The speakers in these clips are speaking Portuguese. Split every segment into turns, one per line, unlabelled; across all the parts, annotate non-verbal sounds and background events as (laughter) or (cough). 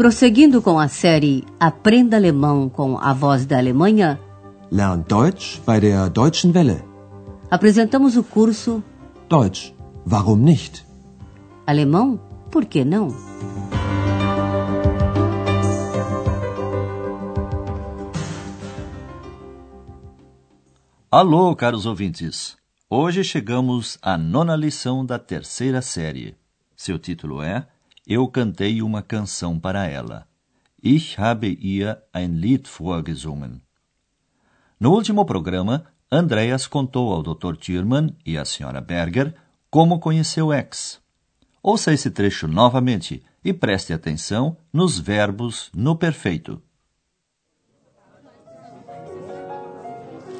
Prosseguindo com a série Aprenda Alemão com a Voz da Alemanha,
Lern Deutsch bei der Deutschen Welle.
apresentamos o curso
Deutsch, warum nicht?
Alemão, por que não?
Alô, caros ouvintes! Hoje chegamos à nona lição da terceira série. Seu título é Eu cantei uma canção para ela. Ich habe ihr ein Lied vorgesungen. No último programa, Andreas contou ao Dr. Thürmann e à Sra. Berger como conheceu X. Ouça esse trecho novamente e preste atenção nos verbos no perfeito.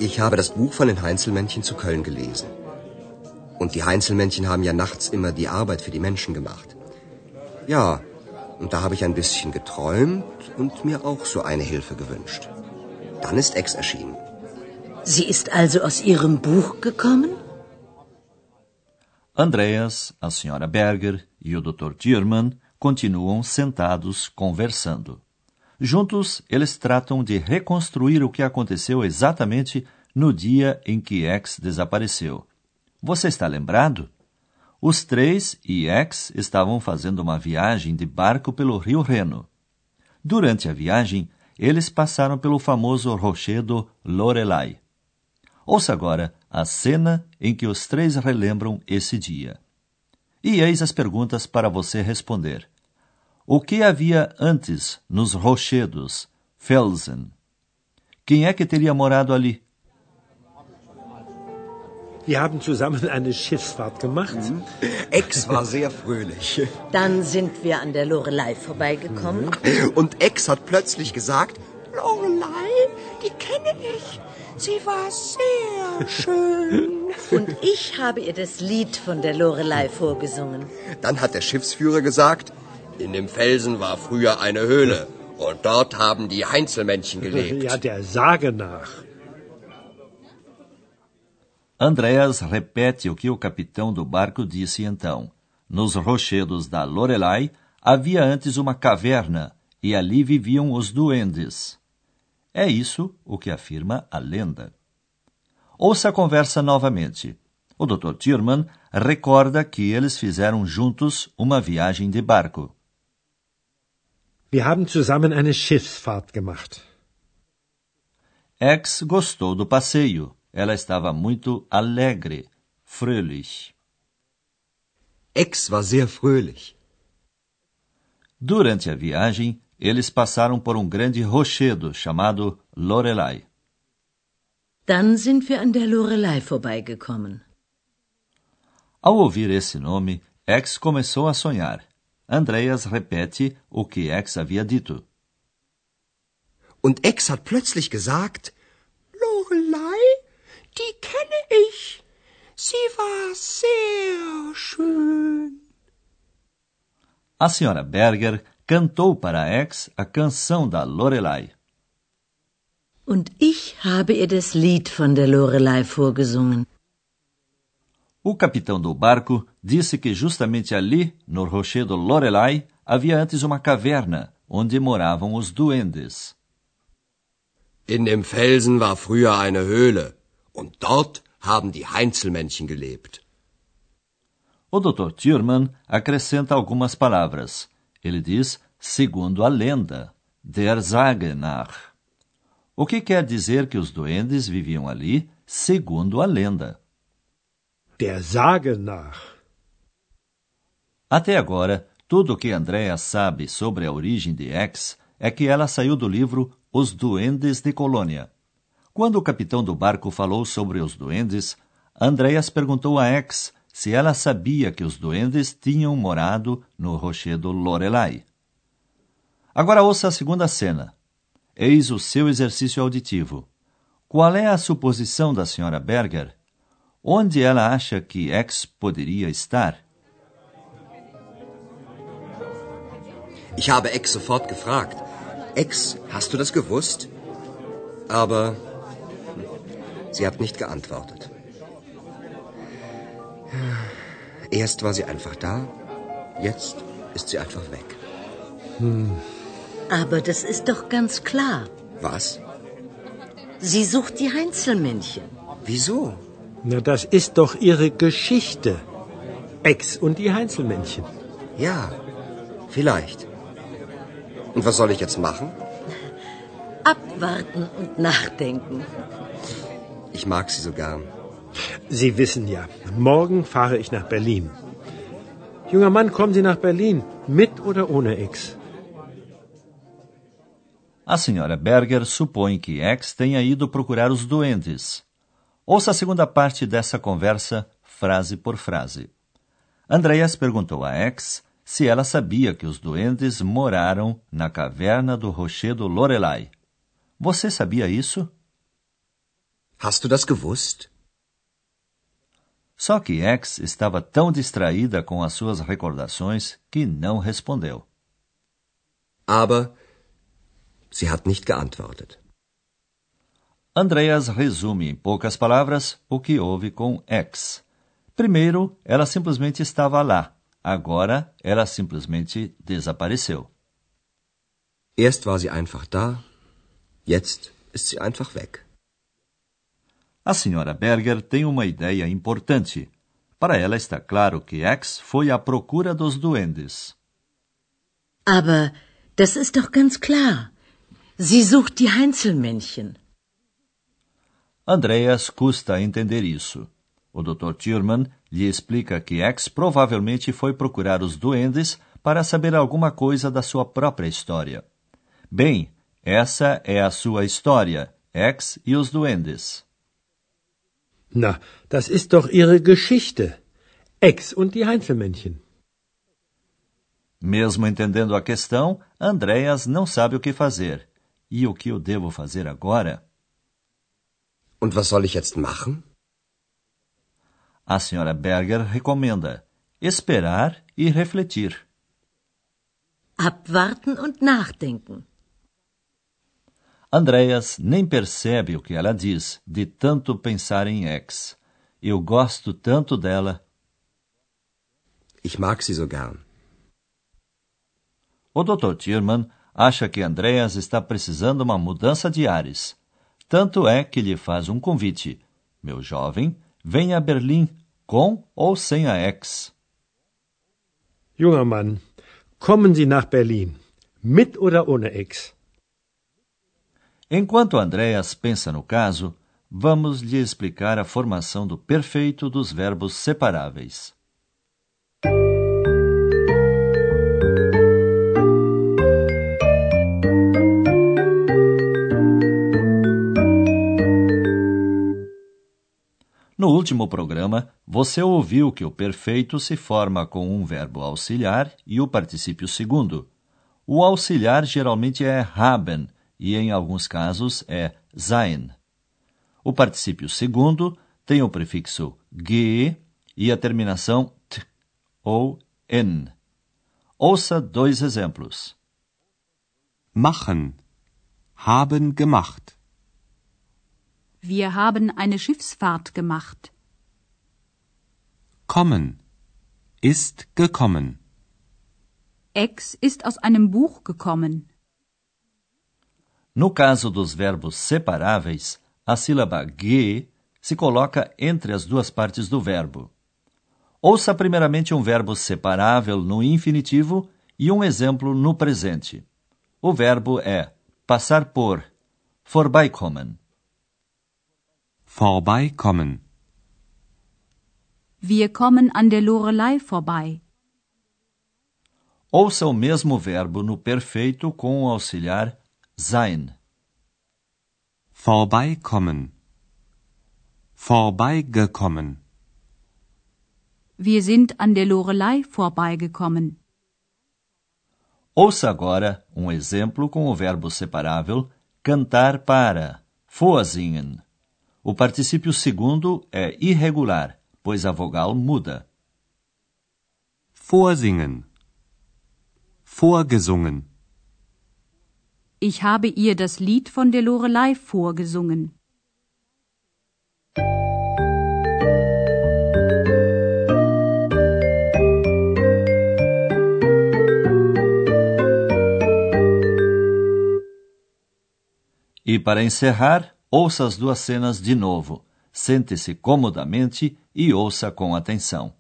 Ich habe das Buch von den Heinzelmännchen zu Köln gelesen. Und die Heinzelmännchen haben ja nachts immer die Arbeit für die Menschen gemacht. Ja, und da habe ich ein bisschen geträumt und mir auch so eine Hilfe gewünscht. Dann ist Ex erschienen.
Sie ist also aus Ihrem Buch gekommen?
Andreas, a Sra. Berger e o Dr. Thürmann continuam sentados conversando. Juntos, eles tratam de reconstruir o que aconteceu exatamente no dia em que X desapareceu. Você está lembrado? Os três e X estavam fazendo uma viagem de barco pelo rio Reno. Durante a viagem, eles passaram pelo famoso rochedo Lorelai. Ouça agora a cena em que os três relembram esse dia. E eis as perguntas para você responder. O que havia antes nos rochedos, Felsen? Quem é que teria morado ali?
Wir haben zusammen eine Schiffsfahrt gemacht.
Ex war sehr fröhlich.
Dann sind wir an der Lorelei vorbeigekommen.
Und Ex hat plötzlich gesagt,
Lorelei, die kenne ich. Sie war sehr schön.
Und ich habe ihr das Lied von der Lorelei vorgesungen.
dann hat der Schiffsführer gesagt, in dem Felsen war früher eine Höhle. Und dort haben die Heinzelmännchen gelebt.
Ja, der Sage nach.
Andreas repete o que o capitão do barco disse então. Nos rochedos da Lorelai havia antes uma caverna e ali viviam os duendes. É isso o que afirma a lenda. Ouça a conversa novamente. O Dr. Thürmann recorda que eles fizeram juntos uma viagem de barco.
Wir haben zusammen eine Schiffsfahrt gemacht.
X gostou do passeio. Ela estava muito alegre, fröhlich.
Ex war sehr fröhlich.
Durante a viagem, eles passaram por um grande rochedo chamado Lorelai.
Dann sind wir an der Lorelei vorbeigekommen.
Ao ouvir esse nome, X começou a sonhar. Andreas repete o que X havia dito.
Und Ex hat plötzlich gesagt,
Lorelei, die kenne ich. Sie war sehr schön.
A senhora Berger cantou para X a canção da Lorelai.
Und ich habe ihr das Lied von der Lorelei vorgesungen.
O capitão do barco disse que justamente ali, no rochedo Lorelai, havia antes uma caverna onde moravam os duendes.
in dem Felsen war früher eine Höhle. Und dort haben die Heinzelmännchen gelebt.
O Dr. Thürmann acrescenta algumas palavras. Ele diz, segundo a lenda, der Sage nach. O que quer dizer que os duendes viviam ali, segundo a lenda.
Der Sage nach.
Até agora, tudo o que Andrea sabe sobre a origem de X é que ela saiu do livro Os Duendes de Colônia. Quando o capitão do barco falou sobre os duendes, Andreas perguntou a X se ela sabia que os duendes tinham morado no rochedo Lorelai. Agora ouça a segunda cena. Eis o seu exercício auditivo. Qual é a suposição da senhora Berger? Onde ela acha que X poderia estar?
Ich habe Ex sofort gefragt. Ex, hast du das gewusst? Aber sie hat nicht geantwortet. Erst war sie einfach da, jetzt ist sie einfach weg.
Aber das ist doch ganz klar.
Was?
Sie sucht die Heinzelmännchen.
Wieso?
Na, das ist doch Ihre Geschichte. Ex und die Heinzelmännchen.
Ja, vielleicht. Und was soll ich jetzt machen?
Abwarten und nachdenken.
Ich mag sie so gern.
Sie wissen ja, morgen fahre ich nach Berlin. Junger Mann, kommen Sie nach Berlin, mit oder ohne Ex?
A senhora Berger supõe que X tenha ido procurar os duendes. Ouça a segunda parte dessa conversa, frase por frase. Andreas perguntou a X se ela sabia que os duendes moraram na caverna do rochedo Lorelai. Você sabia isso?
Hast du das gewusst?
Só que X estava tão distraída com as suas recordações que não respondeu.
Aber sie hat nicht geantwortet.
Andreas resume em poucas palavras o que houve com X. Primeiro, ela simplesmente estava lá. Agora, ela simplesmente desapareceu.
Erst war sie einfach da, jetzt ist sie einfach weg.
A senhora Berger tem uma ideia importante. Para ela está claro que X foi à procura dos duendes.
Aber das ist doch ganz klar. Sie sucht die Heinzelmännchen.
Andreas custa entender isso. O Dr. Thurman lhe explica que X provavelmente foi procurar os duendes para saber alguma coisa da sua própria história. Bem, essa é a sua história, X e os duendes.
Na, das ist doch Ihre Geschichte. Ex und die Heinzelmännchen.
Mesmo entendendo a questão, Andreas não sabe o que fazer. E o que eu devo fazer agora?
Und was soll ich jetzt machen?
A senhora Berger recomenda esperar e refletir.
Abwarten und nachdenken.
Andreas nem percebe o que ela diz, de tanto pensar em X. Eu gosto tanto dela.
Ich mag sie so gern.
O Dr. Tierman acha que Andreas está precisando uma mudança de ares. Tanto é que lhe faz um convite. Meu jovem, venha a Berlim, com ou sem a X.
Junger Mann, kommen Sie nach Berlin, mit oder ohne Ex?
Enquanto Andreas pensa no caso, vamos lhe explicar a formação do perfeito dos verbos separáveis. No último programa, você ouviu que o perfeito se forma com um verbo auxiliar e o particípio segundo. O auxiliar geralmente é haben e, em alguns casos, é sein. O particípio segundo tem o prefixo ge e a terminação t ou n. Ouça dois exemplos.
Machen. Haben gemacht.
Wir haben eine Schiffsfahrt gemacht.
Kommen. Ist gekommen.
Ex ist aus einem Buch gekommen.
No caso dos verbos separáveis, a sílaba ge se coloca entre as duas partes do verbo. Ouça primeiramente um verbo separável no infinitivo e um exemplo no presente. O verbo é passar por, vorbeikommen.
Vorbeikommen.
Wir kommen an der Lorelei vorbei.
Ouça o mesmo verbo no perfeito com o auxiliar sein.
Vorbeikommen. Vorbeigekommen.
Wir sind an der Lorelei vorbeigekommen.
Ouça agora um exemplo com o verbo separável cantar para, vorsingen. O particípio segundo é irregular, pois a vogal muda.
Vorsingen. Vorgesungen.
Ich habe ihr das Lied von der Lorelei vorgesungen.
E para encerrar, ouça as duas cenas de novo. Sente-se comodamente e ouça com atenção.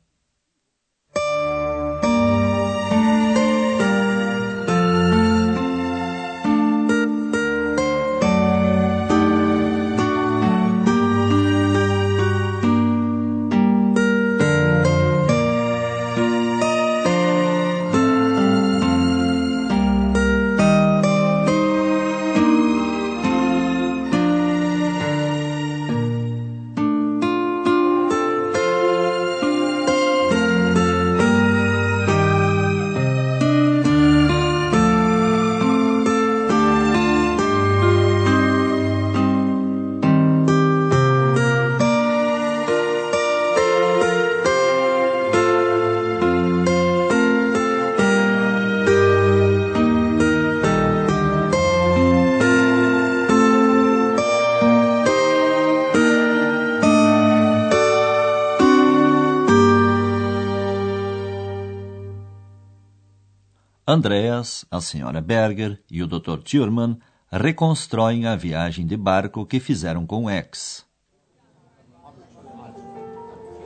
Andreas, a senhora Berger e o Dr. Thurman reconstroem a viagem de barco que fizeram com X.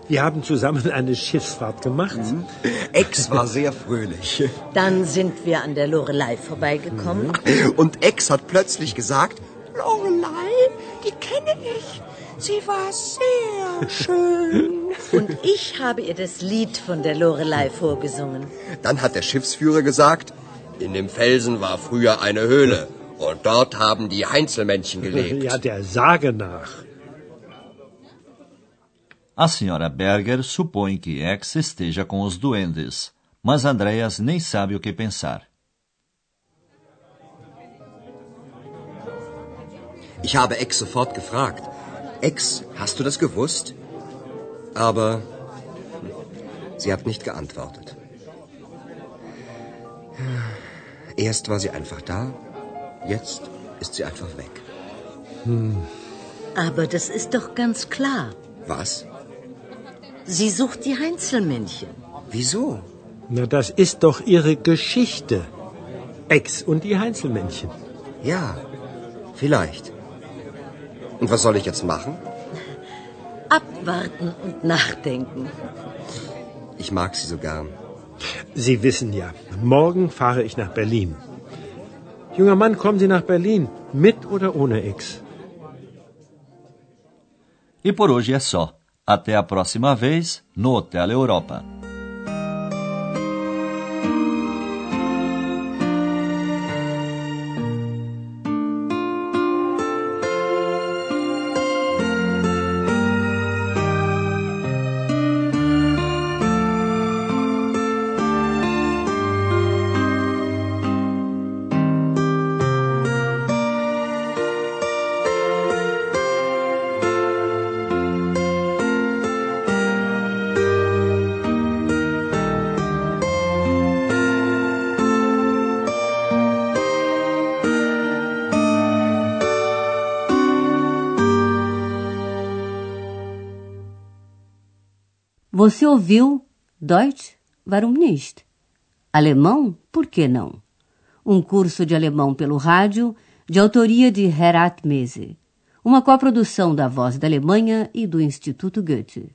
Wir haben zusammen eine Schiffsfahrt gemacht.
Mhm. Ex war sehr fröhlich.
Dann sind wir an der Lorelei vorbeigekommen.
Mhm. Und Ex hat plötzlich gesagt,
Lorelei, die kenne ich. Sie war sehr schön.
Und ich habe ihr das Lied von der Lorelei vorgesungen.
Dann hat der Schiffsführer gesagt, in dem Felsen war früher eine Höhle. Und dort haben die Heinzelmännchen (laughs) gelebt.
Ja, der Sage nach.
A senhora Berger supõe que X esteja com os duendes, mas Andreas nem sabe o que pensar.
Ich habe Ex sofort gefragt. Ex, hast du das gewusst? Aber sie hat nicht geantwortet. Erst war sie einfach da, jetzt ist sie einfach weg.
Hm. Aber das ist doch ganz klar.
Was?
Sie sucht die Heinzelmännchen.
Wieso?
Na, das ist doch ihre Geschichte. Ex und die Heinzelmännchen.
Ja, vielleicht. Und was soll ich jetzt machen?
Abwarten und nachdenken.
Ich mag Sie so gern.
Sie wissen ja, morgen fahre ich nach Berlin. Junger Mann, kommen Sie nach Berlin, mit oder ohne Ex?
E por hoje é só. Até a próxima vez no Hotel Europa.
Você ouviu Deutsch, warum nicht? Alemão, por que não? Um curso de alemão pelo rádio, de autoria de Herat Mese. Uma coprodução da Voz da Alemanha e do Instituto Goethe.